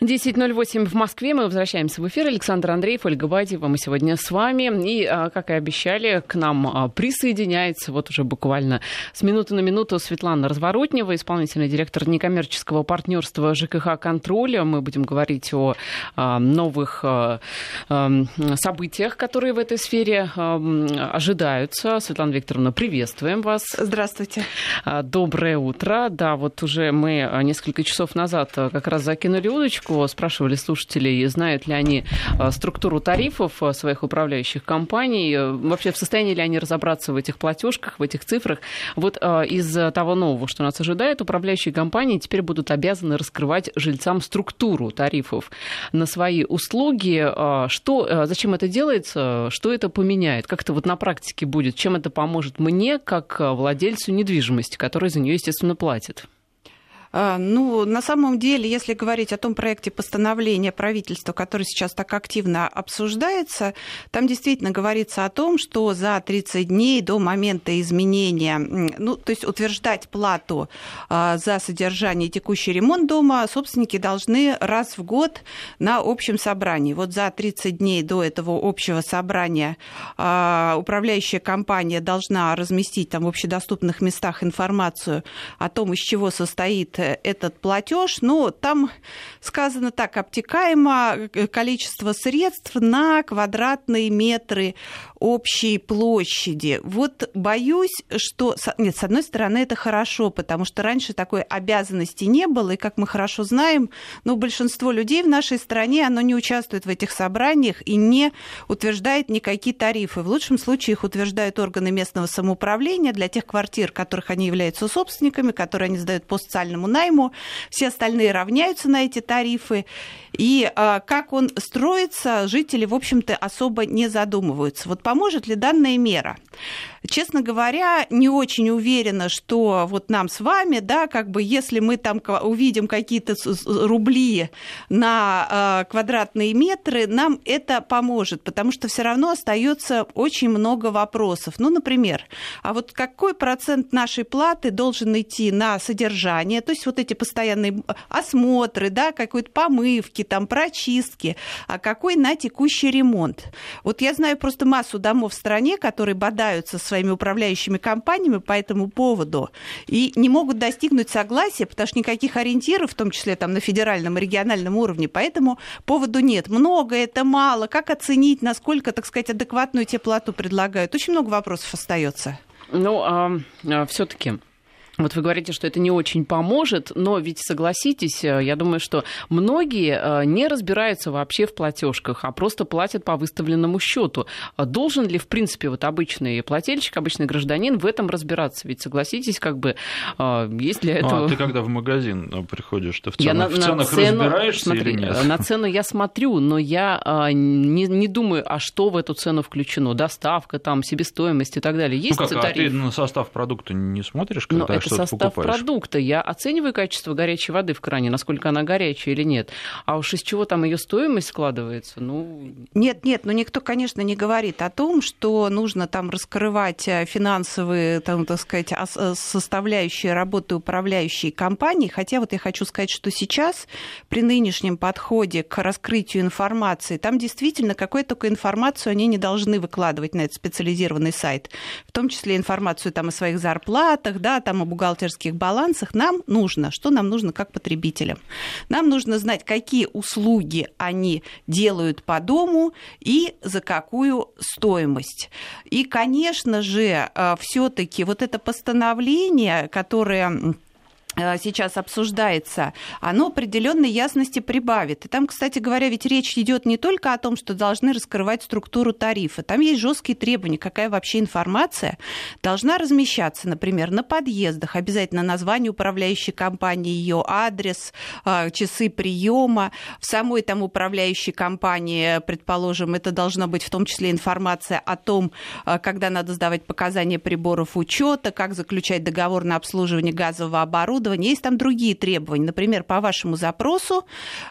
10.08 в Москве. Мы возвращаемся в эфир. Александр Андреев, Ольга Бадьева. Мы сегодня с вами. И, а, как и обещали, к нам а, присоединяется вот уже буквально с минуты на минуту Светлана Разворотнева, исполнительный директор некоммерческого партнерства ЖКХ «Контроля». Мы будем говорить о а, новых событиях, которые в этой сфере ожидаются. Светлана Викторовна, приветствуем вас. Здравствуйте. Доброе утро. Да, вот уже мы несколько часов назад как раз закинули удочку Ильичко спрашивали слушателей, знают ли они э, структуру тарифов э, своих управляющих компаний, э, вообще в состоянии ли они разобраться в этих платежках, в этих цифрах. Вот из того нового, что нас ожидает, управляющие компании теперь будут обязаны раскрывать жильцам структуру тарифов на свои услуги. Что, зачем это делается, что это поменяет, как это вот на практике будет, чем это поможет мне, как владельцу недвижимости, который за нее, естественно, платит? А, ну, на самом деле, если говорить о том проекте постановления правительства, который сейчас так активно обсуждается, там действительно говорится о том, что за 30 дней до момента изменения, ну, то есть утверждать плату а, за содержание и текущий ремонт дома собственники должны раз в год на общем собрании. Вот за 30 дней до этого общего собрания а, управляющая компания должна разместить там в общедоступных местах информацию о том, из чего состоит этот платеж, но там сказано так, обтекаемо количество средств на квадратные метры общей площади. Вот боюсь, что... Нет, с одной стороны, это хорошо, потому что раньше такой обязанности не было, и, как мы хорошо знаем, ну, большинство людей в нашей стране, оно не участвует в этих собраниях и не утверждает никакие тарифы. В лучшем случае их утверждают органы местного самоуправления для тех квартир, которых они являются собственниками, которые они сдают по социальному найму. Все остальные равняются на эти тарифы. И а, как он строится, жители, в общем-то, особо не задумываются. Вот поможет ли данная мера? Честно говоря, не очень уверена, что вот нам с вами, да, как бы если мы там увидим какие-то рубли на э, квадратные метры, нам это поможет, потому что все равно остается очень много вопросов. Ну, например, а вот какой процент нашей платы должен идти на содержание, то есть вот эти постоянные осмотры, да, какой-то помывки, там, прочистки, а какой на текущий ремонт. Вот я знаю просто массу домов в стране, которые бодаются своими управляющими компаниями по этому поводу и не могут достигнуть согласия, потому что никаких ориентиров, в том числе там на федеральном и региональном уровне, по этому поводу нет. Много это мало, как оценить, насколько, так сказать, адекватную теплоту предлагают. Очень много вопросов остается. Ну, а, а все-таки вот вы говорите, что это не очень поможет, но ведь согласитесь, э, я думаю, что многие э, не разбираются вообще в платежках, а просто платят по выставленному счету. А должен ли, в принципе, вот обычный плательщик, обычный гражданин в этом разбираться? Ведь согласитесь, как бы э, есть для этого. Ну, а ты когда в магазин приходишь, ты в, ценах, я на, в ценах цену, разбираешься смотри, или нет? На цену я смотрю, но я не, не думаю, а что в эту цену включено? Доставка, там, себестоимость и так далее. Есть ну как, тариф? а ты на состав продукта не смотришь, когда но это состав покупаешь. продукта. Я оцениваю качество горячей воды в кране, насколько она горячая или нет. А уж из чего там ее стоимость складывается, ну... Нет, нет, но никто, конечно, не говорит о том, что нужно там раскрывать э, финансовые, там, так сказать, э, составляющие работы управляющей компании. Хотя вот я хочу сказать, что сейчас при нынешнем подходе к раскрытию информации, там действительно какую только информацию они не должны выкладывать на этот специализированный сайт. В том числе информацию там о своих зарплатах, да, там о бухгалтерских балансах нам нужно, что нам нужно как потребителям? Нам нужно знать, какие услуги они делают по дому и за какую стоимость. И, конечно же, э, все-таки вот это постановление, которое сейчас обсуждается, оно определенной ясности прибавит. И там, кстати говоря, ведь речь идет не только о том, что должны раскрывать структуру тарифа. Там есть жесткие требования, какая вообще информация должна размещаться, например, на подъездах, обязательно название управляющей компании, ее адрес, э, часы приема. В самой там управляющей компании, предположим, это должна быть в том числе информация о том, э, когда надо сдавать показания приборов учета, как заключать договор на обслуживание газового оборудования, оборудования, есть там другие требования. Например, по вашему запросу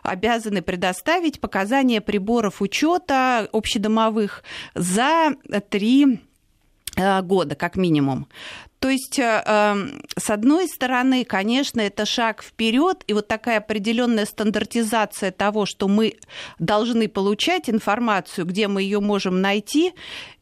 обязаны предоставить показания приборов учета общедомовых за три э, года, как минимум. То есть, э, эм, с одной стороны, конечно, это шаг вперед, и вот такая определенная стандартизация того, что мы должны получать информацию, где мы ее можем найти,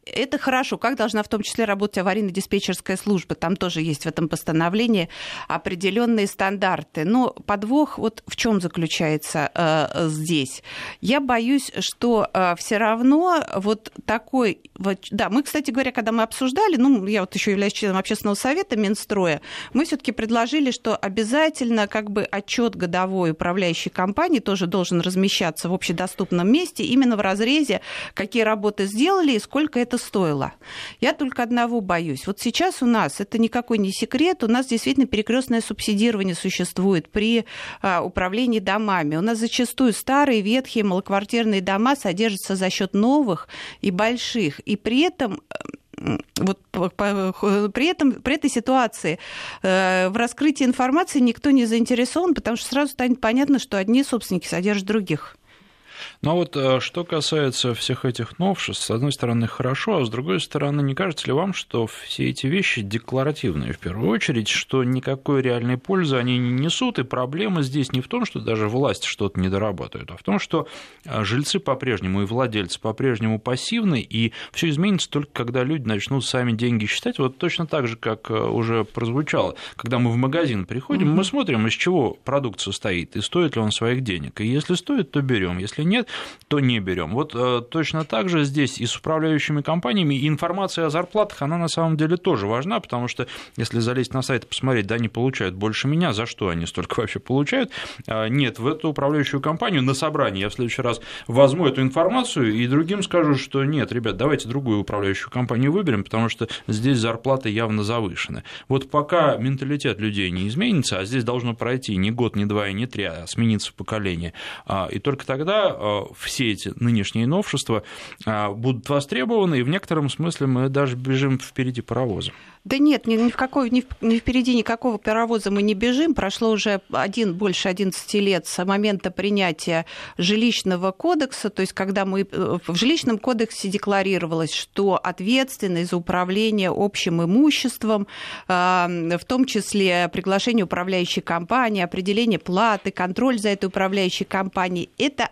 это хорошо. Как должна в том числе работать аварийно-диспетчерская служба? Там тоже есть в этом постановлении определенные стандарты. Но подвох вот в чем заключается э, здесь? Я боюсь, что э, все равно вот такой... Вот, да, мы, кстати говоря, когда мы обсуждали, ну, я вот еще являюсь членом общественного совета Минстроя, мы все-таки предложили, что обязательно как бы отчет годовой управляющей компании тоже должен размещаться в общедоступном месте именно в разрезе, какие работы сделали и сколько это это стоило. Я только одного боюсь. Вот сейчас у нас, это никакой не секрет, у нас действительно перекрестное субсидирование существует при а, управлении домами. У нас зачастую старые, ветхие, малоквартирные дома содержатся за счет новых и больших. И при этом вот при, этом, при этой ситуации э, в раскрытии информации никто не заинтересован, потому что сразу станет понятно, что одни собственники содержат других. Но вот э, что касается всех этих новшеств, с одной стороны, хорошо, а с другой стороны, не кажется ли вам, что все эти вещи декларативные в первую очередь, что никакой реальной пользы они не несут, и проблема здесь не в том, что даже власть что-то не дорабатывает, а в том, что э, жильцы по-прежнему и владельцы по-прежнему пассивны, и все изменится только когда люди начнут сами деньги считать, вот точно так же, как э, уже прозвучало, когда мы в магазин приходим, mm-hmm. мы смотрим, из чего продукт состоит, и стоит ли он своих денег, и если стоит, то берем, если нет, нет, то не берем. Вот э, точно так же здесь и с управляющими компаниями информация о зарплатах, она на самом деле тоже важна, потому что если залезть на сайт и посмотреть, да, они получают больше меня, за что они столько вообще получают, а, нет, в эту управляющую компанию на собрании я в следующий раз возьму эту информацию и другим скажу, что нет, ребят, давайте другую управляющую компанию выберем, потому что здесь зарплаты явно завышены. Вот пока менталитет людей не изменится, а здесь должно пройти не год, не два и не три, а смениться поколение, а, и только тогда все эти нынешние новшества а, будут востребованы, и в некотором смысле мы даже бежим впереди паровоза. Да нет, ни, ни, в какой, ни, ни впереди никакого паровоза мы не бежим. Прошло уже один, больше 11 лет с момента принятия жилищного кодекса, то есть когда мы э, в жилищном кодексе декларировалось, что ответственность за управление общим имуществом, а, в том числе приглашение управляющей компании, определение платы, контроль за этой управляющей компанией, это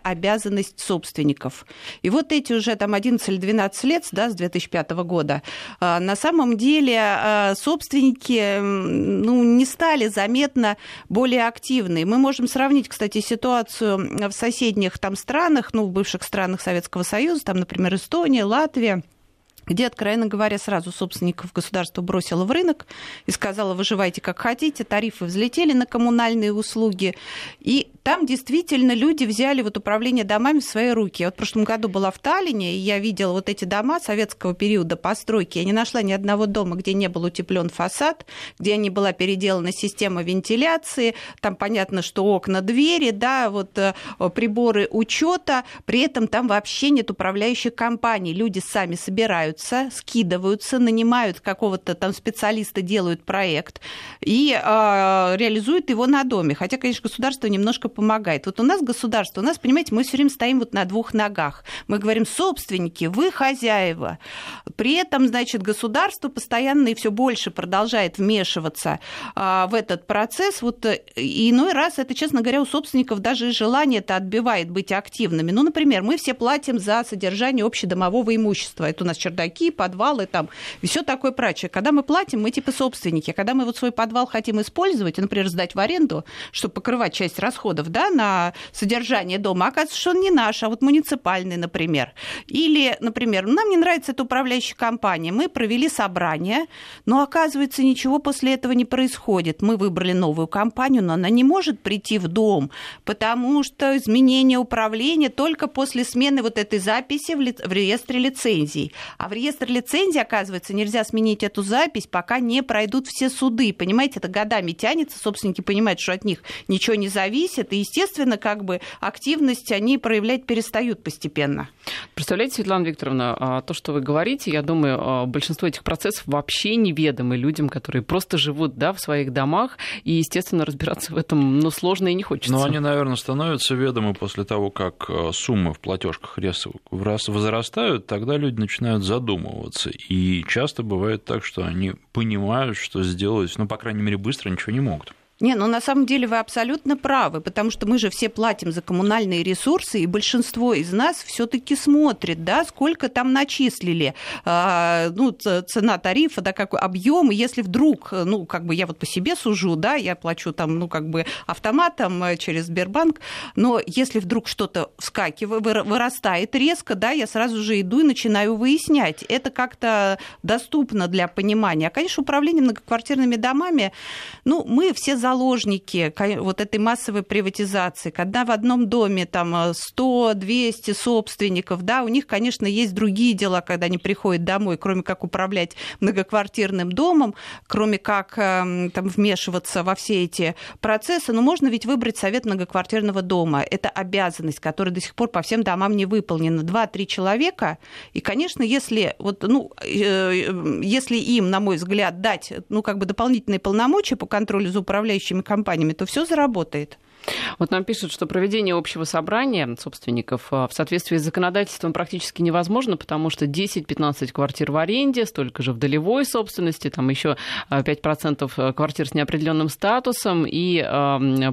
обязанность собственников. И вот эти уже там 11 или 12 лет, да, с 2005 года, а, на самом деле Э, собственники ну, не стали заметно более активны. Мы можем сравнить, кстати, ситуацию в соседних там странах, ну, в бывших странах Советского Союза, там, например, Эстония, Латвия где, откровенно говоря, сразу собственников государство бросило в рынок и сказала, выживайте как хотите, тарифы взлетели на коммунальные услуги, и там действительно люди взяли вот управление домами в свои руки. Я вот в прошлом году была в Таллине, и я видела вот эти дома советского периода постройки. Я не нашла ни одного дома, где не был утеплен фасад, где не была переделана система вентиляции. Там понятно, что окна, двери, да, вот э, приборы учета. При этом там вообще нет управляющих компаний. Люди сами собираются, скидываются, нанимают какого-то там специалиста, делают проект и э, реализуют его на доме. Хотя, конечно, государство немножко помогает. Вот у нас государство, у нас, понимаете, мы все время стоим вот на двух ногах. Мы говорим, собственники, вы хозяева. При этом, значит, государство постоянно и все больше продолжает вмешиваться а, в этот процесс. Вот э, и иной раз это, честно говоря, у собственников даже желание это отбивает быть активными. Ну, например, мы все платим за содержание общедомового имущества. Это у нас чердаки, подвалы там, и все такое прочее. Когда мы платим, мы типа собственники. Когда мы вот свой подвал хотим использовать, например, сдать в аренду, чтобы покрывать часть расходов, да, на содержание дома, оказывается, что он не наш, а вот муниципальный, например. Или, например, нам не нравится эта управляющая компания, мы провели собрание, но оказывается, ничего после этого не происходит. Мы выбрали новую компанию, но она не может прийти в дом, потому что изменение управления только после смены вот этой записи в реестре лицензий. А в реестре лицензий, оказывается, нельзя сменить эту запись, пока не пройдут все суды. Понимаете, это годами тянется, собственники понимают, что от них ничего не зависит, и, естественно, как бы активность они проявлять перестают постепенно. Представляете, Светлана Викторовна, а, то, что вы говорите, я думаю, а, большинство этих процессов вообще неведомы людям, которые просто живут да, в своих домах, и, естественно, разбираться в этом ну, сложно и не хочется. Но они, наверное, становятся ведомы после того, как а, суммы в платежках резко возрастают, тогда люди начинают задумываться задумываться. И часто бывает так, что они понимают, что сделать, ну, по крайней мере, быстро ничего не могут. Не, ну на самом деле вы абсолютно правы, потому что мы же все платим за коммунальные ресурсы, и большинство из нас все-таки смотрит, да, сколько там начислили, а, ну, цена тарифа, да, какой объем, и если вдруг, ну, как бы я вот по себе сужу, да, я плачу там, ну, как бы автоматом э, через Сбербанк, но если вдруг что-то вскакивает, вырастает резко, да, я сразу же иду и начинаю выяснять. Это как-то доступно для понимания. А, конечно, управление многоквартирными домами, ну, мы все заложники вот этой массовой приватизации, когда в одном доме там 100-200 собственников, да, у них, конечно, есть другие дела, когда они приходят домой, кроме как управлять многоквартирным домом, кроме как эм, там вмешиваться во все эти процессы, но можно ведь выбрать совет многоквартирного дома. Это обязанность, которая до сих пор по всем домам не выполнена. Два-три человека, и, конечно, если, вот, ну, э, если им, на мой взгляд, дать ну, как бы дополнительные полномочия по контролю за управлением управляющими компаниями, то все заработает. Вот нам пишут, что проведение общего собрания собственников а, в соответствии с законодательством практически невозможно, потому что 10-15 квартир в аренде, столько же в долевой собственности, там еще 5% а, квартир с неопределенным статусом и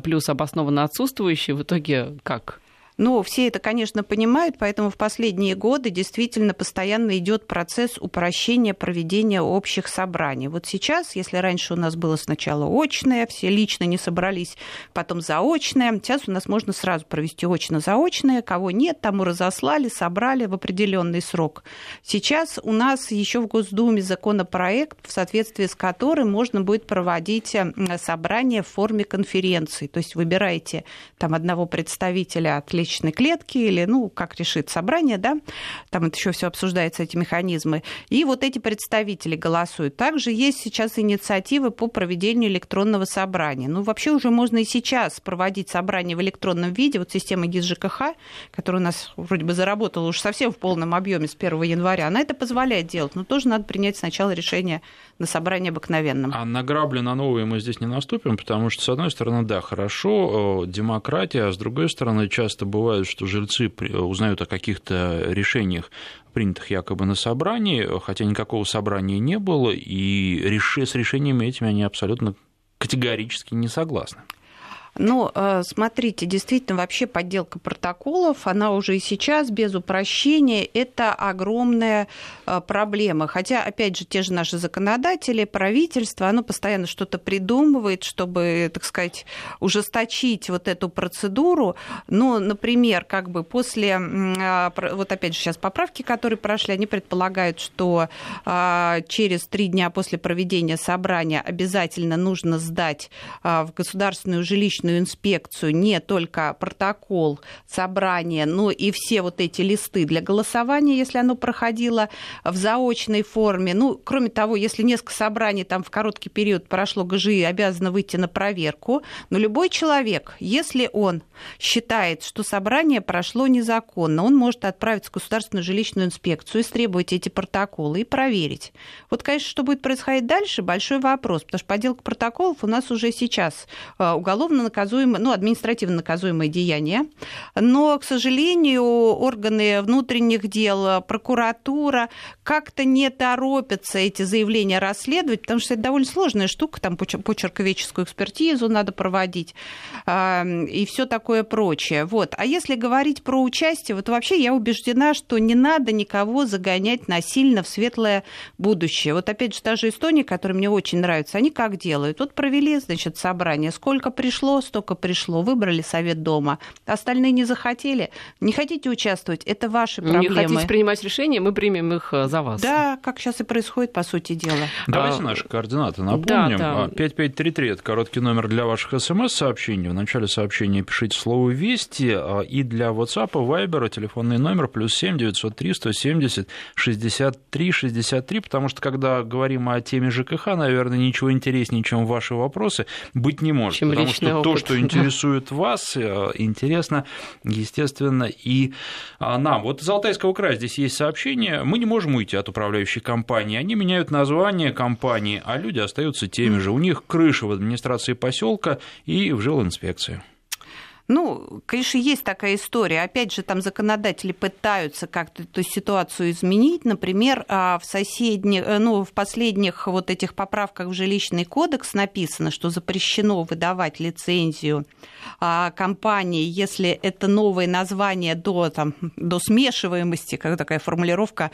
плюс обоснованно отсутствующие. В итоге как? Ну, все это, конечно, понимают, поэтому в последние годы действительно постоянно идет процесс упрощения проведения общих собраний. Вот сейчас, если раньше у нас было сначала очное, все лично не собрались, потом заочное, сейчас у нас можно сразу провести очно-заочное, кого нет, тому разослали, собрали в определенный срок. Сейчас у нас еще в Госдуме законопроект, в соответствии с которым можно будет проводить собрание в форме конференции. То есть выбираете там одного представителя от личной клетки или, ну, как решит собрание, да, там это еще все обсуждается, эти механизмы. И вот эти представители голосуют. Также есть сейчас инициативы по проведению электронного собрания. Ну, вообще уже можно и сейчас проводить собрание в электронном виде. Вот система ГИС ЖКХ, которая у нас вроде бы заработала уже совсем в полном объеме с 1 января, она это позволяет делать. Но тоже надо принять сначала решение на собрании обыкновенном. А на грабли на новые мы здесь не наступим, потому что, с одной стороны, да, хорошо, демократия, а с другой стороны, часто бывает, что жильцы узнают о каких-то решениях, принятых якобы на собрании, хотя никакого собрания не было, и с решениями этими они абсолютно категорически не согласны. Ну, э, смотрите, действительно, вообще подделка протоколов, она уже и сейчас без упрощения, это огромная э, проблема. Хотя, опять же, те же наши законодатели, правительство, оно постоянно что-то придумывает, чтобы, так сказать, ужесточить вот эту процедуру. Ну, например, как бы после, а, вот опять же, сейчас поправки, которые прошли, они предполагают, что а, через три дня после проведения собрания обязательно нужно сдать а, в государственную жилищную жилищную инспекцию не только протокол собрания, но и все вот эти листы для голосования, если оно проходило в заочной форме. Ну, кроме того, если несколько собраний там в короткий период прошло ГЖИ, обязаны выйти на проверку. Но любой человек, если он считает, что собрание прошло незаконно, он может отправиться в государственную жилищную инспекцию, истребовать эти протоколы и проверить. Вот, конечно, что будет происходить дальше, большой вопрос, потому что подделка протоколов у нас уже сейчас э, уголовно наказуемое, ну, административно наказуемое деяние. Но, к сожалению, органы внутренних дел, прокуратура как-то не торопятся эти заявления расследовать, потому что это довольно сложная штука, там почерковедческую экспертизу надо проводить и все такое прочее. Вот. А если говорить про участие, вот вообще я убеждена, что не надо никого загонять насильно в светлое будущее. Вот опять же, та же Эстония, которая мне очень нравится, они как делают? Вот провели, значит, собрание, сколько пришло, столько пришло, выбрали совет дома, остальные не захотели. Не хотите участвовать, это ваши проблемы. Не хотите принимать решения, мы примем их э, за вас. Да, как сейчас и происходит, по сути дела. Давайте а, наши координаты напомним. Да, да. 5533 – это короткий номер для ваших смс-сообщений. В начале сообщения пишите слово «Вести», а, и для WhatsApp, Viber телефонный номер плюс 7 903 170 63 63, потому что когда говорим о теме ЖКХ, наверное, ничего интереснее, чем ваши вопросы, быть не может. Чем потому что опыт. То, что интересует вас, э, интересно, естественно, и а, нам. Вот из Алтайского края здесь есть сообщение. Мы не можем уйти от управляющей компании. Они меняют название компании, а люди остаются теми же. У них крыша в администрации поселка и в жилинспекции. Ну, конечно, есть такая история. Опять же, там законодатели пытаются как-то эту ситуацию изменить. Например, а, в соседних, э, ну, в последних вот этих поправках в жилищный кодекс написано, что запрещено выдавать лицензию а, компании, если это новое название до, там, до смешиваемости, как такая формулировка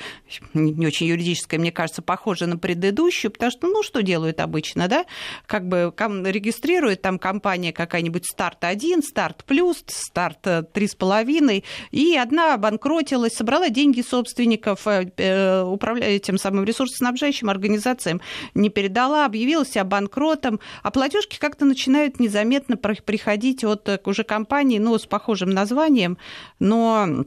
не очень юридическая, мне кажется, похожа на предыдущую, потому что, ну, что делают обычно, да? Как бы регистрирует там компания какая-нибудь старт-1, старт плюс, старт 3,5, и одна обанкротилась, собрала деньги собственников, э, э, управляя тем самым ресурсоснабжающим организациям, не передала, объявила себя банкротом, а платежки как-то начинают незаметно приходить от э, уже компании, ну, с похожим названием, но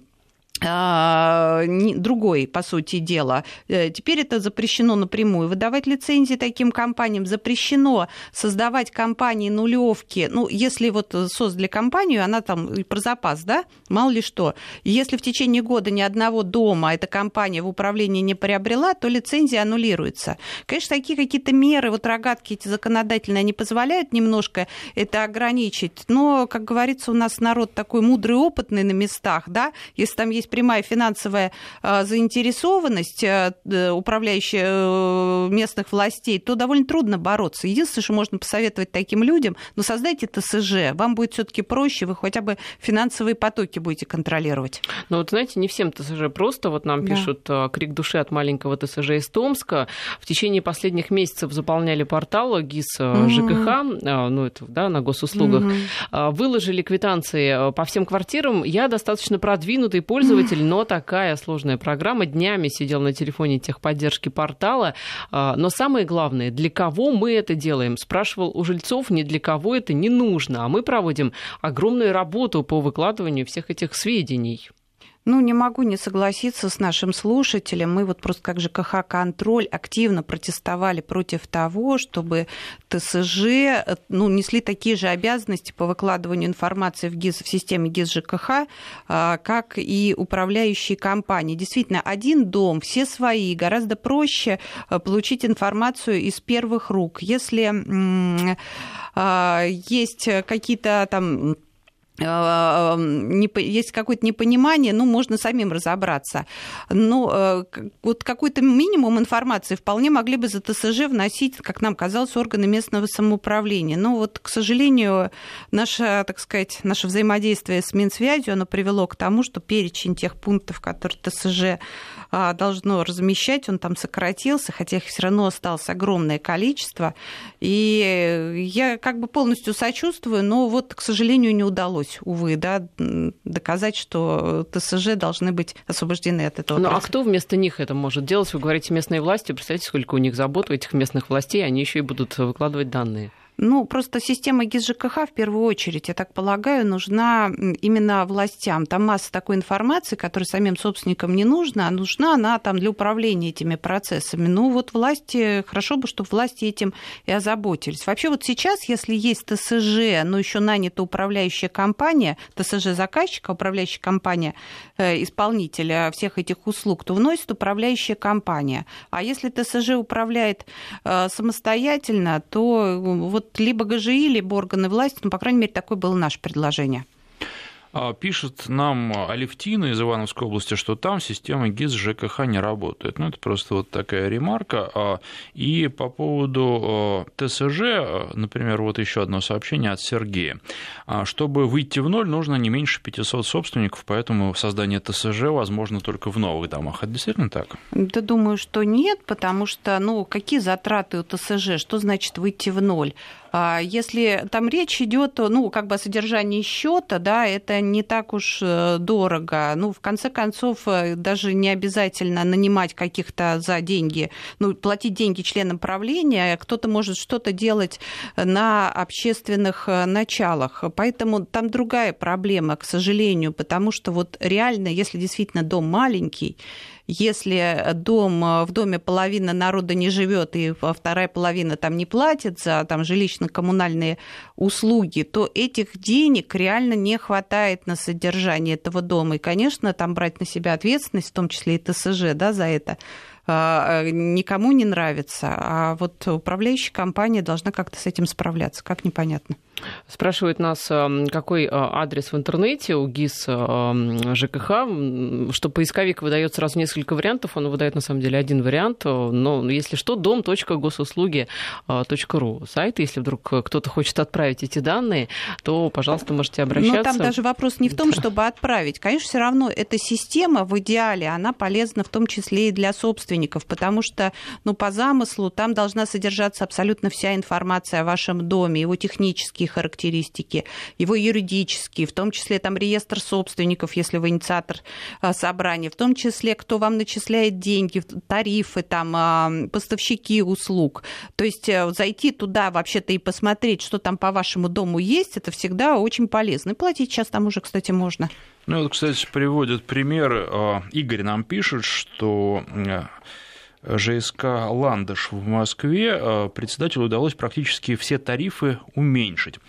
другой, по сути дела. Э, теперь это запрещено напрямую. Выдавать лицензии таким компаниям запрещено создавать компании нулевки. Ну, если вот создали компанию, она там про запас, да, мало ли что. Если в течение года ни одного дома эта компания в управлении не приобрела, то лицензия аннулируется. Конечно, такие какие-то меры, вот рогатки эти законодательные, они позволяют немножко это ограничить. Но, как говорится, у нас народ такой мудрый, опытный на местах, да, если там есть прямая финансовая а, заинтересованность а, управляющая э, местных властей, то довольно трудно бороться. Единственное, что можно посоветовать таким людям, ну, создайте ТСЖ, вам будет все-таки проще, вы хотя бы финансовые потоки будете контролировать. Ну, вот знаете, не всем ТСЖ просто, вот нам да. пишут а, крик души от маленького ТСЖ из Томска. В течение последних месяцев заполняли портал ГИС mm-hmm. ЖКХ, ну, это, да, на госуслугах, mm-hmm. выложили квитанции по всем квартирам. Я достаточно продвинутый пользователь, пользователь, но такая сложная программа. Днями сидел на телефоне техподдержки портала. А, но самое главное, для кого мы это делаем? Спрашивал у жильцов, не для кого это не нужно. А мы проводим огромную работу по выкладыванию всех этих сведений. Ну, не могу не согласиться с нашим слушателем. Мы вот просто как ЖКХ «Контроль» активно протестовали против того, чтобы ТСЖ ну, несли такие же обязанности по выкладыванию информации в, ГИС, в системе ГИС ЖКХ, а, как и управляющие компании. Действительно, один дом, все свои, гораздо проще а, получить информацию из первых рук. Если а, есть какие-то там Э, есть какое-то непонимание, ну, можно самим разобраться. Но э, вот какой-то минимум информации вполне могли бы за ТСЖ вносить, как нам казалось, органы местного самоуправления. Но вот, к сожалению, наше, так сказать, наше взаимодействие с Минсвязью, оно привело к тому, что перечень тех пунктов, которые ТСЖ должно размещать, он там сократился, хотя их все равно осталось огромное количество. И я как бы полностью сочувствую, но вот, к сожалению, не удалось, увы, да, доказать, что ТСЖ должны быть освобождены от этого. Ну а кто вместо них это может делать? Вы говорите местные власти, представьте, сколько у них забот у этих местных властей, они еще и будут выкладывать данные. Ну, просто система ГИС ЖКХ в первую очередь, я так полагаю, нужна именно властям. Там масса такой информации, которая самим собственникам не нужна, а нужна она там для управления этими процессами. Ну, вот власти, хорошо бы, чтобы власти этим и озаботились. Вообще вот сейчас, если есть ТСЖ, но еще нанята управляющая компания, ТСЖ заказчика, управляющая компания, э, исполнителя всех этих услуг, то вносит управляющая компания. А если ТСЖ управляет э, самостоятельно, то вот либо ГЖИ, либо органы власти, ну, по крайней мере, такое было наше предложение. А, пишет нам Алевтина из Ивановской области, что там система ГИС ЖКХ не работает. Ну, это просто вот такая ремарка. А, и по поводу ТСЖ, например, вот еще одно сообщение от Сергея. А, чтобы выйти в ноль, нужно не меньше 500 собственников, поэтому создание ТСЖ возможно только в новых домах. Это действительно так? Да думаю, что нет, потому что, ну, какие затраты у ТСЖ? Что значит выйти в ноль? А если там речь идет ну, как бы о содержании счета, да, это не так уж э, дорого. Ну, в конце концов, э, даже не обязательно нанимать каких-то за деньги, ну, платить деньги членам правления, кто-то может что-то делать на общественных э, началах. Поэтому там другая проблема, к сожалению, потому что вот реально, если действительно дом маленький, если дом, э, в доме половина народа не живет и вторая половина там не платит за там, жилищно-коммунальные услуги, то этих денег реально не хватает на содержание этого дома. И, конечно, там брать на себя ответственность, в том числе и ТСЖ, да, за это, а, э, никому не нравится. А вот управляющая компания должна как-то с этим справляться. Как непонятно. Спрашивает нас, эм, какой э, адрес в интернете у ГИС эм, ЖКХ, что поисковик выдает сразу несколько вариантов, он выдает на самом деле один вариант, но если что, дом.госуслуги.ру сайт, если вдруг кто-то хочет отправить эти данные, то, пожалуйста, можете обращаться. Но там даже вопрос не в том, чтобы отправить. Конечно, все равно эта система в идеале, она полезна в том числе и для собственников, потому что, ну, по замыслу там должна содержаться абсолютно вся информация о вашем доме, его технические характеристики, его юридические, в том числе там реестр собственников, если вы инициатор а, собрания, в том числе кто вам начисляет деньги, тарифы, там, а, поставщики услуг. То есть э, зайти туда вообще-то и посмотреть, что там по вашему дому есть, это всегда очень полезно. И платить сейчас там уже, кстати, можно. Ну, вот, кстати, приводят примеры. А, Игорь нам пишет, что э, ЖСК «Ландыш» в Москве э, председателю удалось практически все тарифы уменьшить.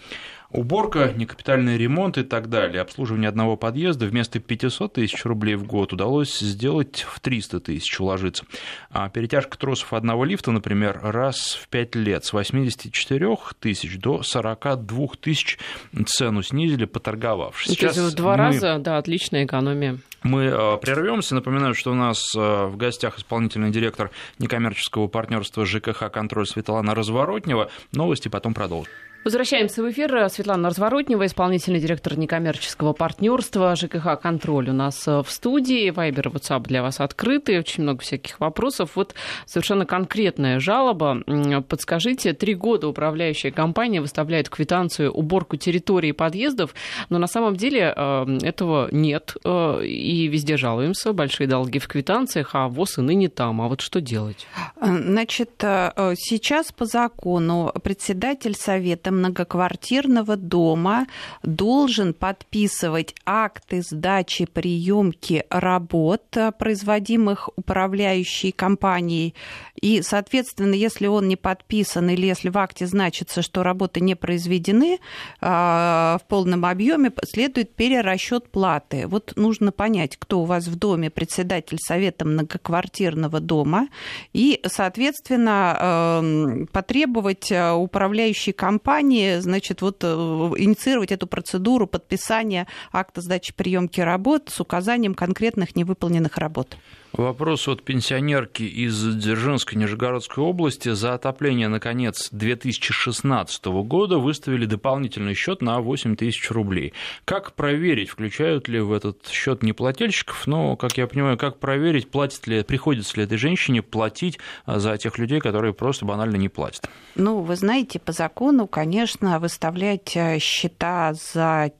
Уборка, некапитальный ремонт и так далее. Обслуживание одного подъезда вместо 500 тысяч рублей в год удалось сделать в 300 тысяч уложиться. А перетяжка тросов одного лифта, например, раз в 5 лет с 84 тысяч до 42 тысяч цену снизили, поторговавшись. Сейчас в два мы... раза, да, отличная экономия. Мы э, прервемся. Напоминаю, что у нас э, в гостях исполнительный директор некоммерческого партнерства ЖКХ «Контроль» Светлана Разворотнева. Новости потом продолжим. Возвращаемся в эфир. Светлана Разворотнева, исполнительный директор некоммерческого партнерства ЖКХ «Контроль» у нас э, в студии. Вайбер и WhatsApp для вас открыты. Очень много всяких вопросов. Вот совершенно конкретная жалоба. Подскажите, три года управляющая компания выставляет квитанцию уборку территории подъездов, но на самом деле э, этого нет. Э, и везде жалуемся. Большие долги в квитанциях, а ВОЗ и ныне там. А вот что делать? Значит, сейчас по закону председатель совета многоквартирного дома должен подписывать акты сдачи приемки работ, э, производимых управляющей компанией. И, соответственно, если он не подписан или если в акте значится, что работы не произведены э, в полном объеме, следует перерасчет платы. Вот нужно понять, кто у вас в доме председатель совета многоквартирного дома, и, соответственно, эм, потребовать э, управляющей компании компании, значит, вот э, инициировать эту процедуру подписания акта сдачи приемки работ с указанием конкретных невыполненных работ. Вопрос от пенсионерки из Дзержинской Нижегородской области. За отопление на конец 2016 года выставили дополнительный счет на 8 тысяч рублей. Как проверить, включают ли в этот счет неплательщиков? Но, как я понимаю, как проверить, платит ли, приходится ли этой женщине платить за тех людей, которые просто банально не платят? Ну, вы знаете, по закону, конечно, выставлять э, счета за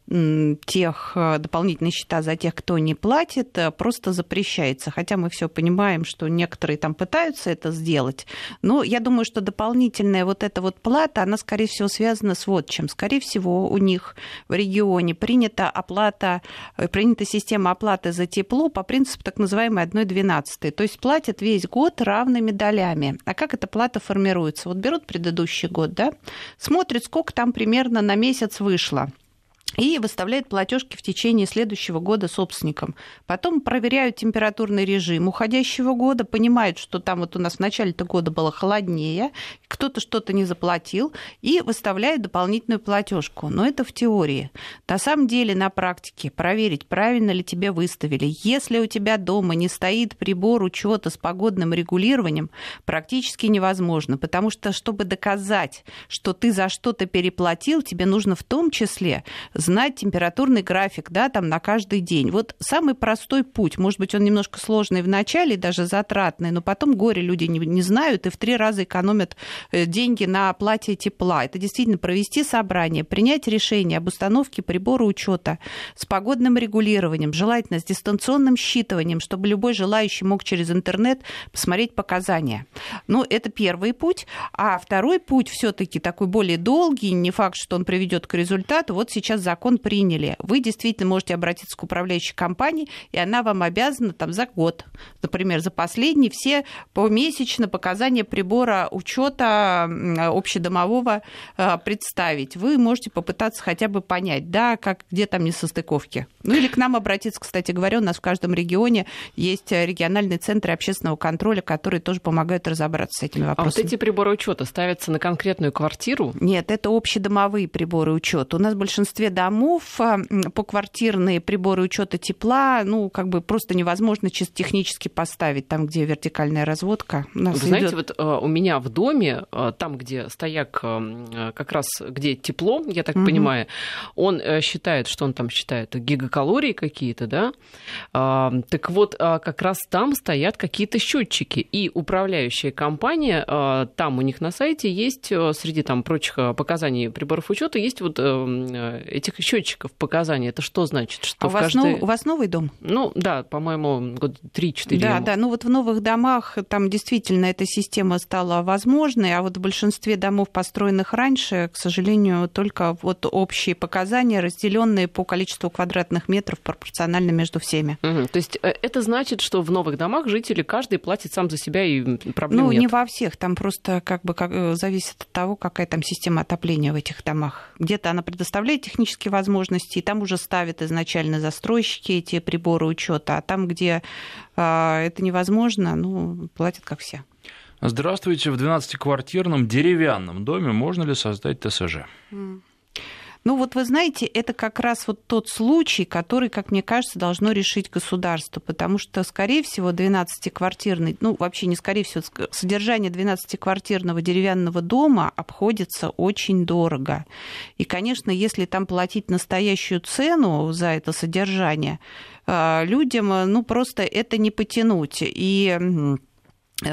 тех, э, дополнительные счета за тех, кто не платит, э, просто запрещается. Хотя мы все понимаем, что некоторые там пытаются это сделать. Но я думаю, что дополнительная вот эта вот плата, она, скорее всего, связана с вот чем. Скорее всего, у них в регионе принята оплата, э, принята система оплаты за тепло по принципу так называемой 1,12. То есть платят весь год равными долями. А как эта плата формируется? Вот берут предыдущий год, да, смотрят, сколько там примерно на месяц вышло и выставляют платежки в течение следующего года собственникам. Потом проверяют температурный режим уходящего года, понимают, что там вот у нас в начале этого года было холоднее, кто-то что-то не заплатил, и выставляют дополнительную платежку. Но это в теории. На самом деле на практике проверить, правильно ли тебе выставили. Если у тебя дома не стоит прибор учета с погодным регулированием, практически невозможно, потому что чтобы доказать, что ты за что-то переплатил, тебе нужно в том числе знать температурный график, да, там на каждый день. Вот самый простой путь, может быть, он немножко сложный в начале, даже затратный, но потом горе люди не, не знают и в три раза экономят э, деньги на оплате тепла. Это действительно провести собрание, принять решение об установке прибора учета с погодным регулированием, желательно с дистанционным считыванием, чтобы любой желающий мог через интернет посмотреть показания. Ну, это первый путь. А второй путь все-таки такой более долгий, не факт, что он приведет к результату. Вот сейчас закон приняли. Вы действительно можете обратиться к управляющей компании, и она вам обязана там за год, например, за последний все помесячно показания прибора учета общедомового э, представить. Вы можете попытаться хотя бы понять, да, как, где там несостыковки. Ну или к нам обратиться, кстати говоря, у нас в каждом регионе есть региональные центры общественного контроля, которые тоже помогают разобраться с этими вопросами. А вот эти приборы учета ставятся на конкретную квартиру? Нет, это общедомовые приборы учета. У нас в большинстве домов э, поквартирные приборы учета тепла, ну, как бы просто невозможно чисто технически поставить там, где вертикальная разводка. Нас Вы знаете, идет... вот э, у меня в доме, э, там, где стояк, как раз где тепло, я так угу. понимаю, он считает, что он там считает, гигакалории какие-то, да? А, так вот, как раз там стоят какие-то счетчики, и управляющая компания, там у них на сайте есть среди там прочих показаний приборов учета есть вот этих счетчиков показаний. Это что значит? Что а у, вас каждой... нов... у вас новый дом? Ну да, по-моему, год 3-4. Да, да. Ну вот в новых домах там действительно эта система стала возможной, а вот в большинстве домов, построенных раньше, к сожалению, только вот общие показания, разделенные по количеству квадратных метров пропорционально между всеми. Угу. То есть э, это значит, что в новых домах жители каждый платит сам за себя и проблем ну, нет? Ну не во всех, там просто как бы как, э, зависит от того, какая там система отопления в этих домах. Где-то она предоставляет технические возможности, и там уже ставят изначально застройщики эти приборы учета, а там, где а, это невозможно, ну, платят как все. Здравствуйте. В 12-квартирном деревянном доме можно ли создать ТСЖ? Ну вот вы знаете, это как раз вот тот случай, который, как мне кажется, должно решить государство, потому что, скорее всего, 12-квартирный, ну вообще не скорее всего, содержание 12-квартирного деревянного дома обходится очень дорого. И, конечно, если там платить настоящую цену за это содержание, а, людям, ну просто это не потянуть. И Э,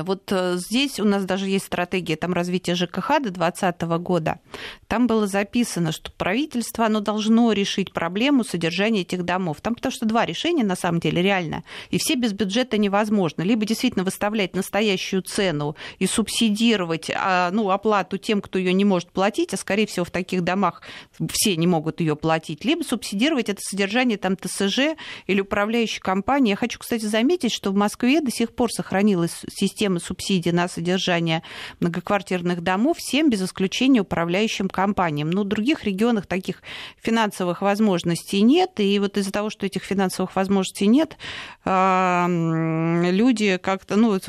вот э, здесь у нас даже есть стратегия там, развития ЖКХ до 2020 года. Там было записано, что правительство оно должно решить проблему содержания этих домов. Там потому что два решения на самом деле реально. И все без бюджета невозможно. Либо действительно выставлять настоящую цену и субсидировать а, ну, оплату тем, кто ее не может платить, а скорее всего в таких домах все не могут ее платить, либо субсидировать это содержание там ТСЖ или управляющей компании. Я хочу, кстати, заметить, что в Москве до сих пор сохранилась система системы субсидий на содержание многоквартирных домов всем без исключения управляющим компаниям. Но в других регионах таких финансовых возможностей нет, и вот из-за того, что этих финансовых возможностей нет, а, люди как-то, ну,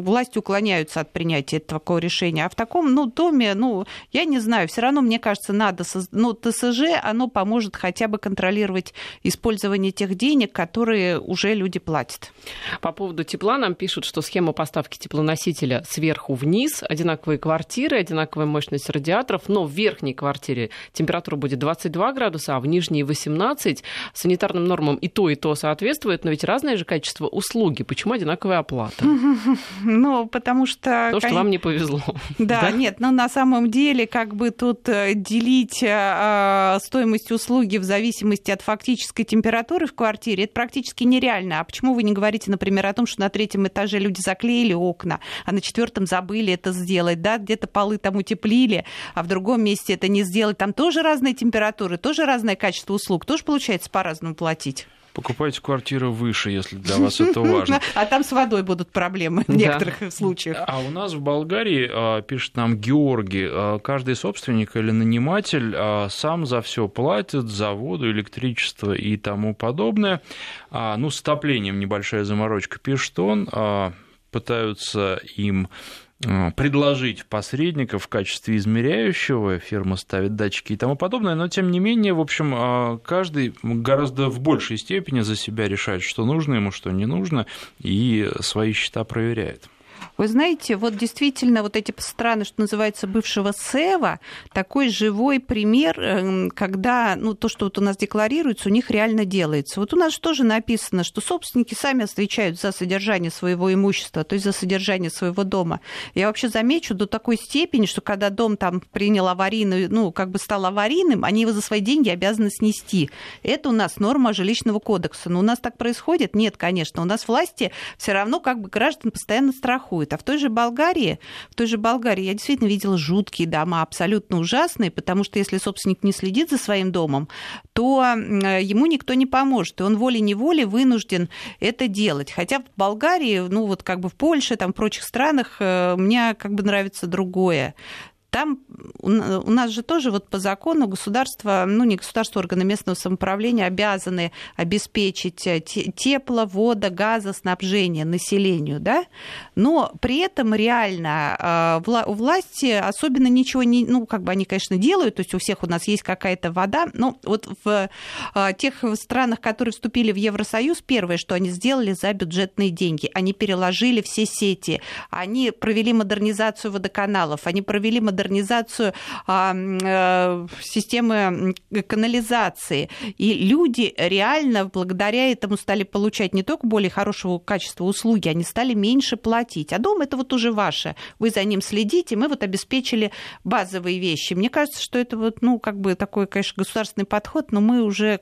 власти уклоняются от принятия такого решения. А в таком, ну, доме, ну, я не знаю, все равно, мне кажется, надо, ну, ТСЖ, оно поможет хотя бы контролировать использование тех денег, которые уже люди платят. По поводу тепла нам пишут, что схема поставки установки теплоносителя сверху вниз, одинаковые квартиры, одинаковая мощность радиаторов, но в верхней квартире температура будет 22 градуса, а в нижней 18. Санитарным нормам и то, и то соответствует, но ведь разное же качество услуги. Почему одинаковая оплата? Ну, потому что... То, что вам не повезло. Да, нет, но на самом деле как бы тут э, делить э, стоимость услуги в зависимости от фактической температуры в квартире, это практически нереально. А почему вы не говорите, например, о том, что на третьем этаже люди заклеили окна, а на четвертом забыли это сделать, да, где-то полы там утеплили, а в другом месте это не сделать. Там тоже разные температуры, тоже разное качество услуг, тоже получается по-разному платить. Покупайте квартиру выше, если для вас это важно. А там с водой будут проблемы в некоторых случаях. А у нас в Болгарии, а, пишет нам Георгий, а, каждый собственник или наниматель а, сам за все платит, за воду, электричество и тому подобное. Ну, с топлением небольшая заморочка, пишет он пытаются им э, предложить посредника в качестве измеряющего, фирма ставит датчики и тому подобное, но тем не менее, в общем, э, каждый гораздо в большей степени за себя решает, что нужно ему, что не нужно, и свои счета проверяет. Вы знаете, вот действительно вот эти страны, что называется, бывшего СЭВа, такой живой пример, эм, когда ну, то, что вот у нас декларируется, у них реально делается. Вот у нас тоже написано, что собственники сами отвечают за содержание своего имущества, то есть за содержание своего дома. Я вообще замечу до такой степени, что когда дом там принял аварийный, ну, как бы стал аварийным, они его за свои деньги обязаны снести. Это у нас норма жилищного кодекса. Но у нас так происходит? Нет, конечно. У нас власти все равно как бы граждан постоянно страхуют страхуют. А в той же Болгарии, в той же Болгарии я действительно видела жуткие дома, абсолютно ужасные, потому что если собственник не следит за своим домом, то ему никто не поможет, и он волей-неволей вынужден это делать. Хотя в Болгарии, ну вот как бы в Польше, там в прочих странах э, мне как бы нравится другое там у нас же тоже вот по закону государство, ну не государство, органы местного самоуправления обязаны обеспечить э, тепло, вода, газоснабжение населению, да, но при этом реально э, у власти особенно ничего не, ну как бы они, конечно, делают, то есть у всех у нас есть какая-то вода, но вот в э, тех странах, которые вступили в Евросоюз, первое, что они сделали за бюджетные деньги, они переложили все сети, они провели модернизацию водоканалов, они провели модернизацию модернизацию а, э, системы канализации. И люди реально благодаря этому стали получать не только более хорошего качества услуги, они стали меньше платить. А дом это вот уже ваше. Вы за ним следите, мы вот обеспечили базовые вещи. Мне кажется, что это вот, ну, как бы такой, конечно, государственный подход, но мы уже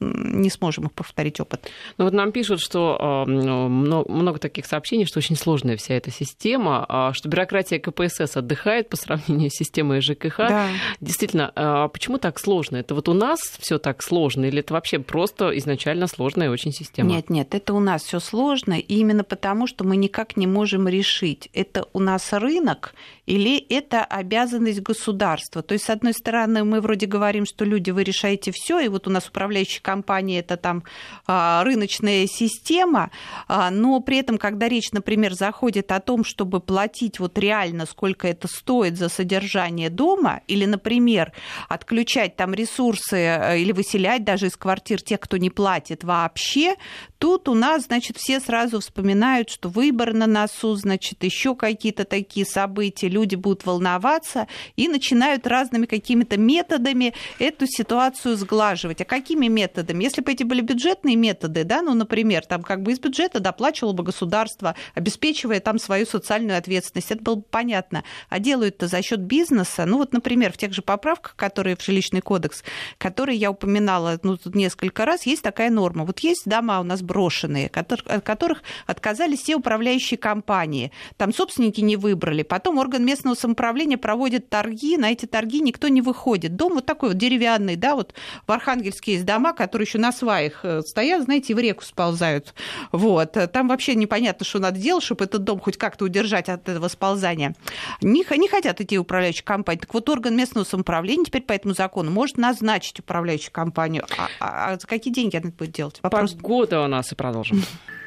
не сможем их повторить опыт. Ну вот нам пишут, что а, много таких сообщений, что очень сложная вся эта система, а, что бюрократия КПСС отдыхает по сравнению управления системой ЖКХ. Да. Действительно, а почему так сложно? Это вот у нас все так сложно или это вообще просто изначально сложная очень система? Нет, нет, это у нас все сложно, и именно потому, что мы никак не можем решить, это у нас рынок или это обязанность государства. То есть, с одной стороны, мы вроде говорим, что люди, вы решаете все, и вот у нас управляющая компания это там а, рыночная система, а, но при этом, когда речь, например, заходит о том, чтобы платить вот реально, сколько это стоит за содержание содержание дома или, например, отключать там ресурсы э, или выселять даже из квартир тех, кто не платит вообще, тут у нас, значит, все сразу вспоминают, что выбор на носу, значит, еще какие-то такие события, люди будут волноваться и начинают разными какими-то методами эту ситуацию сглаживать. А какими методами? Если бы эти были бюджетные методы, да, ну, например, там как бы из бюджета доплачивало бы государство, обеспечивая там свою социальную ответственность, это было бы понятно. А делают это за счет счет бизнеса, ну вот, например, в тех же поправках, которые в жилищный кодекс, которые я упоминала ну, тут несколько раз, есть такая норма. Вот есть дома у нас брошенные, от которых отказались все управляющие компании. Там собственники не выбрали. Потом орган местного самоуправления проводит торги, на эти торги никто не выходит. Дом вот такой вот деревянный, да, вот в Архангельске есть дома, которые еще на сваях э, стоят, знаете, и в реку сползают. Вот. Там вообще непонятно, что надо делать, чтобы этот дом хоть как-то удержать от этого сползания. Не, не хотят идти управляющей компании. Так вот, орган местного самоуправления теперь по этому закону может назначить управляющую компанию. А, а, а за какие деньги она это будет делать? Вопрос. Погода у нас и продолжим.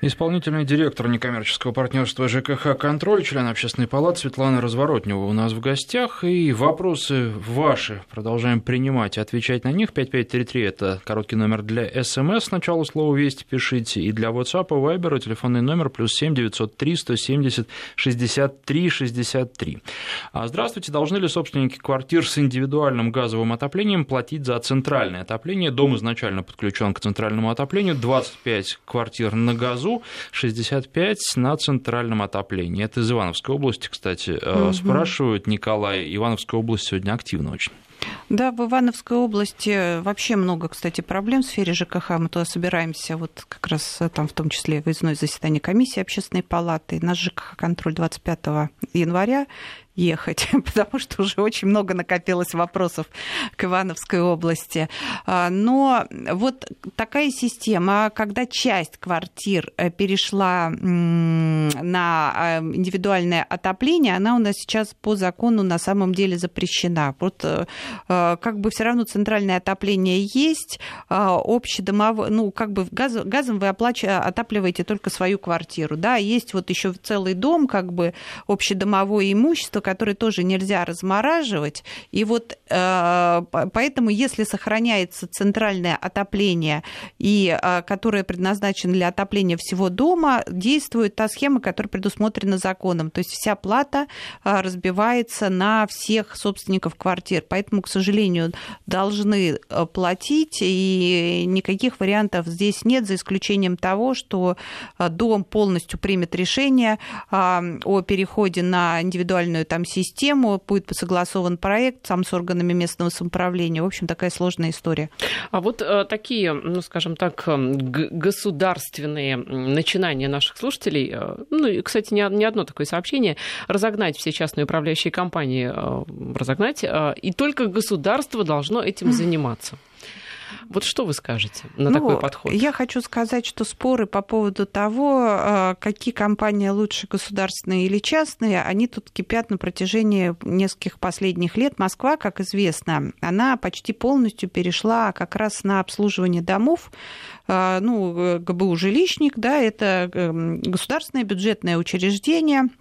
Исполнительный директор некоммерческого партнерства ЖКХ «Контроль», член общественной палаты Светлана Разворотнева у нас в гостях. И вопросы ваши продолжаем принимать и отвечать на них. 5533 – это короткий номер для СМС. Сначала слово «Вести» пишите. И для WhatsApp и Viber телефонный номер плюс 7 903 170 63 63. Здравствуйте. Должны ли собственники квартир с индивидуальным газовым отоплением платить за центральное отопление? Дом изначально подключен к центральному отоплению. 25 квартир на газу газу, 65 на центральном отоплении. Это из Ивановской области, кстати, угу. спрашивают. Николай, Ивановская область сегодня активна очень. Да, в Ивановской области вообще много, кстати, проблем в сфере ЖКХ. Мы туда собираемся, вот как раз э, там в том числе выездное заседание комиссии общественной палаты. Наш ЖКХ-контроль 25 января ехать, потому что уже очень много накопилось вопросов к Ивановской области. А, но вот такая система, когда часть квартир э, перешла на а, индивидуальное отопление, она у нас сейчас по закону на самом деле запрещена. Вот э, э, как бы все равно центральное отопление есть, а, общедомовое, ну как бы газ, газом вы оплачиваете, отапливаете только свою квартиру, да, есть вот еще целый дом, как бы общедомовое имущество, который тоже нельзя размораживать. И вот э, поэтому, если сохраняется центральное отопление, и, э, которое предназначено для отопления всего дома, действует та схема, которая предусмотрена законом. То есть вся плата э, разбивается на всех собственников квартир. Поэтому поэтому, к сожалению, должны э, платить, и никаких вариантов здесь нет, за исключением того, что э, дом полностью примет решение а, о переходе на индивидуальную там систему, будет согласован проект сам с органами местного самоуправления. В общем, такая сложная история. А вот э, такие, ну, скажем так, государственные начинания наших слушателей, ну, и, кстати, не одно такое сообщение, разогнать все частные управляющие компании, разогнать, и только государство должно этим заниматься. Вот что вы скажете на ну, такой подход? Я хочу сказать, что споры по поводу того, а, какие компании лучше, государственные или частные, они тут кипят на протяжении нескольких последних лет. Москва, как известно, она почти полностью перешла как раз на обслуживание домов. А, ну, ГБУ «Жилищник», да, это эм, государственное бюджетное учреждение –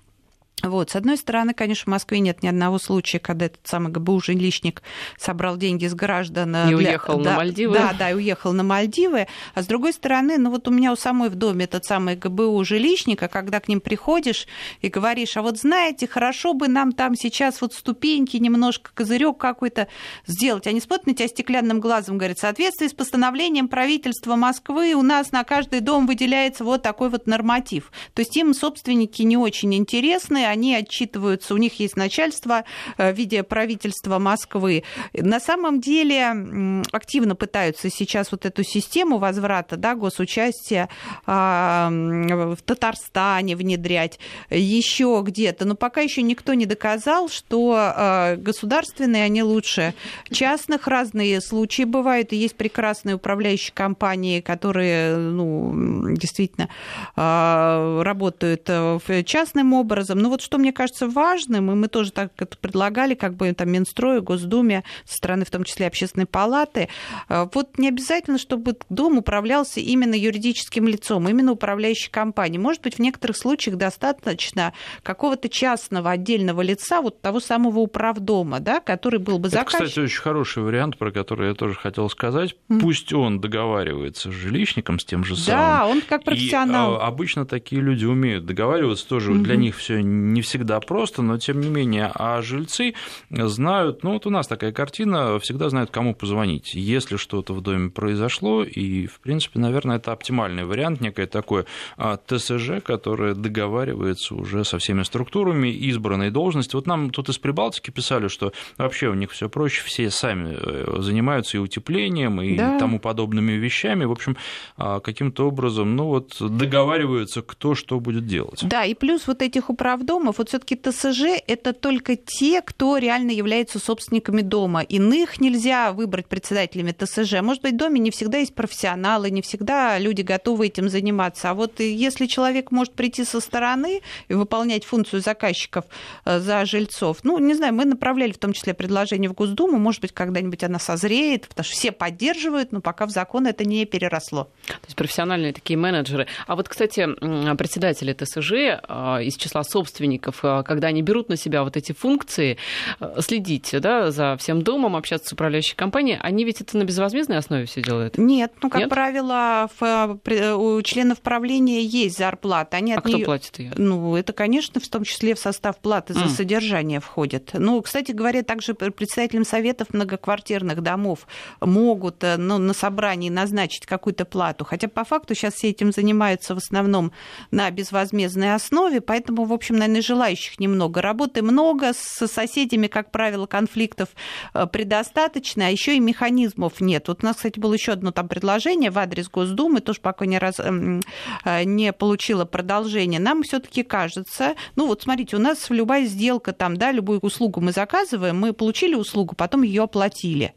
вот, с одной стороны, конечно, в Москве нет ни одного случая, когда этот самый ГБУ жилищник собрал деньги с граждан. И для... уехал да, на Мальдивы. Да, да, и уехал на Мальдивы. А с другой стороны, ну вот у меня у самой в доме этот самый ГБУ жилищника, когда к ним приходишь и говоришь, а вот знаете, хорошо бы нам там сейчас вот ступеньки, немножко козырек какой-то сделать. Они смотрят на тебя стеклянным глазом, говорят, в соответствии с постановлением правительства Москвы у нас на каждый дом выделяется вот такой вот норматив. То есть им собственники не очень интересны, они отчитываются, у них есть начальство э, в виде правительства Москвы. На самом деле активно пытаются сейчас вот эту систему возврата да, госучастия а, в Татарстане внедрять, еще где-то. Но пока еще никто не доказал, что а, государственные они лучше частных. Разные случаи бывают. И есть прекрасные управляющие компании, которые ну, действительно а, работают э, частным образом. Ну вот что мне кажется важным, и мы тоже так это предлагали, как бы там Минстрою, Госдуме, со стороны в том числе Общественной палаты, э, вот не обязательно, чтобы дом управлялся именно юридическим лицом, именно управляющей компанией. Может быть, в некоторых случаях достаточно какого-то частного отдельного лица, вот того самого управдома, да, который был бы заказчиком. Это, кстати, очень хороший вариант, про который я тоже хотел сказать. Mm. Пусть он договаривается с жилищником, с тем же самым. Да, он как профессионал. И, а, обычно такие люди умеют договариваться тоже. Mm-hmm. Для них все не всегда просто, но тем не менее, а жильцы знают, ну вот у нас такая картина, всегда знают, кому позвонить, если что-то в доме произошло, и, в принципе, наверное, это оптимальный вариант, некое такое а, ТСЖ, которое договаривается уже со всеми структурами избранной должности. Вот нам тут из Прибалтики писали, что вообще у них все проще, все сами э, занимаются и утеплением, и да. тому подобными вещами, в общем, а, каким-то образом, ну вот, договариваются, кто что будет делать. Да, и плюс вот этих управдомов вот все-таки ТСЖ это только те, кто реально является собственниками дома. Иных нельзя выбрать председателями ТСЖ. Может быть, в доме не всегда есть профессионалы, не всегда люди готовы этим заниматься. А вот если человек может прийти со стороны и выполнять функцию заказчиков э, за жильцов, ну, не знаю, мы направляли в том числе предложение в Госдуму, может быть, когда-нибудь она созреет, потому что все поддерживают, но пока в закон это не переросло. То есть профессиональные такие менеджеры. А вот, кстати, председатели ТСЖ э, из числа собственников собственников, э, когда они берут на себя вот эти функции, э, следить да, за всем домом, общаться с управляющей компанией, они ведь это на безвозмездной основе все делают? Нет, ну, как Нет? правило, в, э, у членов правления есть зарплата. Они а кто неё... платит ее? Ну, это, конечно, в том числе в состав платы за mm. содержание входит. Ну, кстати говоря, также председателям советов многоквартирных домов могут ну, на собрании назначить какую-то плату. Хотя по факту сейчас все этим занимаются в основном на безвозмездной основе, поэтому, в общем, наверное, желающих немного. Работы много, с соседями, как правило, конфликтов э, предостаточно, а еще и механизмов нет. Вот у нас, кстати, было еще одно там предложение в адрес Госдумы, тоже пока не, раз, эм, э, не получила продолжение. Нам все-таки кажется, ну вот смотрите, у нас любая сделка там, да, любую услугу мы заказываем, мы получили услугу, потом ее оплатили.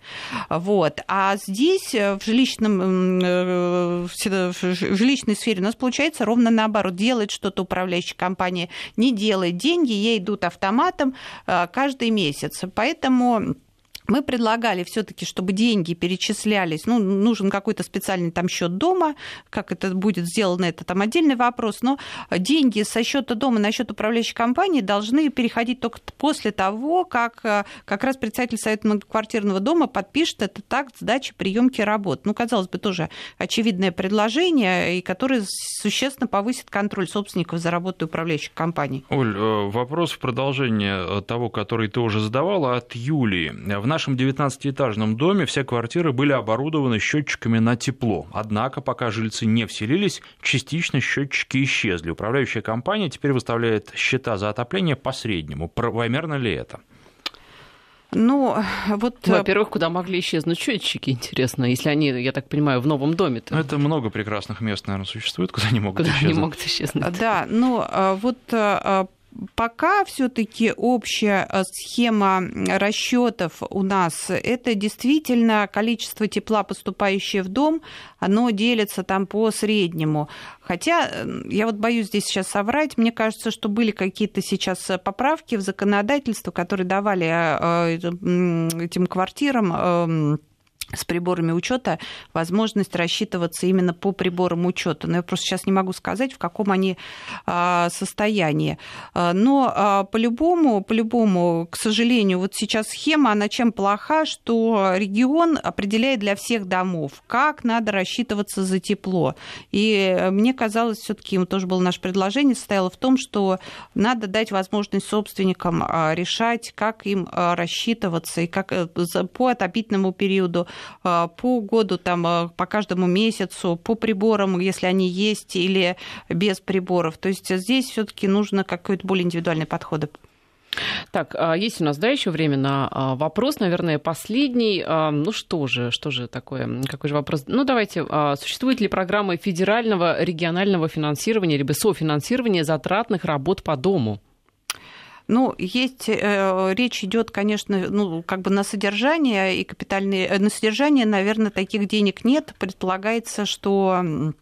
Вот. А здесь э, в, жилищном, в жилищной сфере у нас получается ровно наоборот. Делает что-то управляющая компания, не делает деньги, ей идут автоматом э, каждый месяц. Поэтому мы предлагали все-таки, чтобы деньги перечислялись, ну, нужен какой-то специальный там счет дома, как это будет сделано, это там отдельный вопрос, но деньги со счета дома на счет управляющей компании должны переходить только после того, как э, как раз председатель Совета многоквартирного дома подпишет этот акт сдачи приемки работ. Ну, казалось бы, тоже очевидное предложение, и которое существенно повысит контроль собственников за работой управляющих компаний. Оль, э, вопрос в продолжение того, который ты уже задавала от Юлии. В нашем 19-этажном доме все квартиры были оборудованы счетчиками на тепло. Однако, пока жильцы не вселились, частично счетчики исчезли. Управляющая компания теперь выставляет счета за отопление по среднему. Правомерно ли это? Ну, вот... Ну, во-первых, куда могли исчезнуть счетчики, интересно, если они, я так понимаю, в новом доме -то. Это много прекрасных мест, наверное, существует, куда они могут куда исчезнуть. Они могут исчезнуть. Да, ну, вот Пока все-таки общая э, схема расчетов у нас это действительно количество тепла, поступающее в дом, оно делится там по среднему. Хотя э, я вот боюсь здесь сейчас соврать, мне кажется, что были какие-то сейчас поправки в законодательство, которые давали э, этим квартирам с приборами учета возможность рассчитываться именно по приборам учета. Но я просто сейчас не могу сказать, в каком они а, состоянии. А, но а, по-любому, по-любому, к сожалению, вот сейчас схема, она чем плоха, что регион определяет для всех домов, как надо рассчитываться за тепло. И мне казалось, все-таки ему тоже было наше предложение, состояло в том, что надо дать возможность собственникам решать, как им рассчитываться и как э, по отопительному периоду, по году, там, а, по каждому месяцу, по приборам, если они есть, или без приборов. То есть здесь все-таки нужно какой-то более индивидуальный подход. Так, а, есть у нас, да, еще время на вопрос, наверное, последний. Ну что же, что же такое, какой же вопрос? Ну давайте, существует ли программа федерального регионального финансирования либо софинансирования затратных работ по дому? Ну, есть, э, речь идет, конечно, ну, как бы на содержание и капитальные, э, на содержание, наверное, таких денег нет. Предполагается, что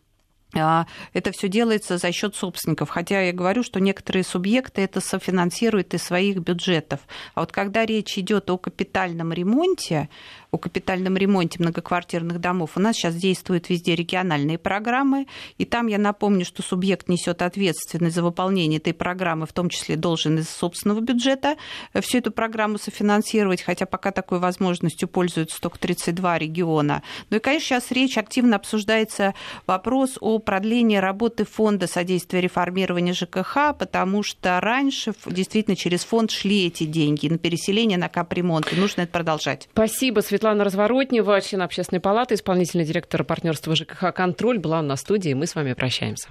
а, это все делается за счет собственников. Хотя я говорю, что некоторые субъекты это софинансируют из своих бюджетов. А вот когда речь идет о капитальном ремонте, о капитальном ремонте многоквартирных домов. У нас сейчас действуют везде региональные программы, и там я напомню, что субъект несет ответственность за выполнение этой программы, в том числе должен из собственного бюджета всю эту программу софинансировать, хотя пока такой возможностью пользуются только 32 региона. Ну и, конечно, сейчас речь активно обсуждается вопрос о продлении работы фонда содействия реформированию ЖКХ, потому что раньше действительно через фонд шли эти деньги на переселение, на капремонт, и нужно это продолжать. Спасибо, Светлана. Светлана Разворотнева, член общественной палаты, исполнительный директор партнерства ЖКХ «Контроль» была на студии. Мы с вами прощаемся.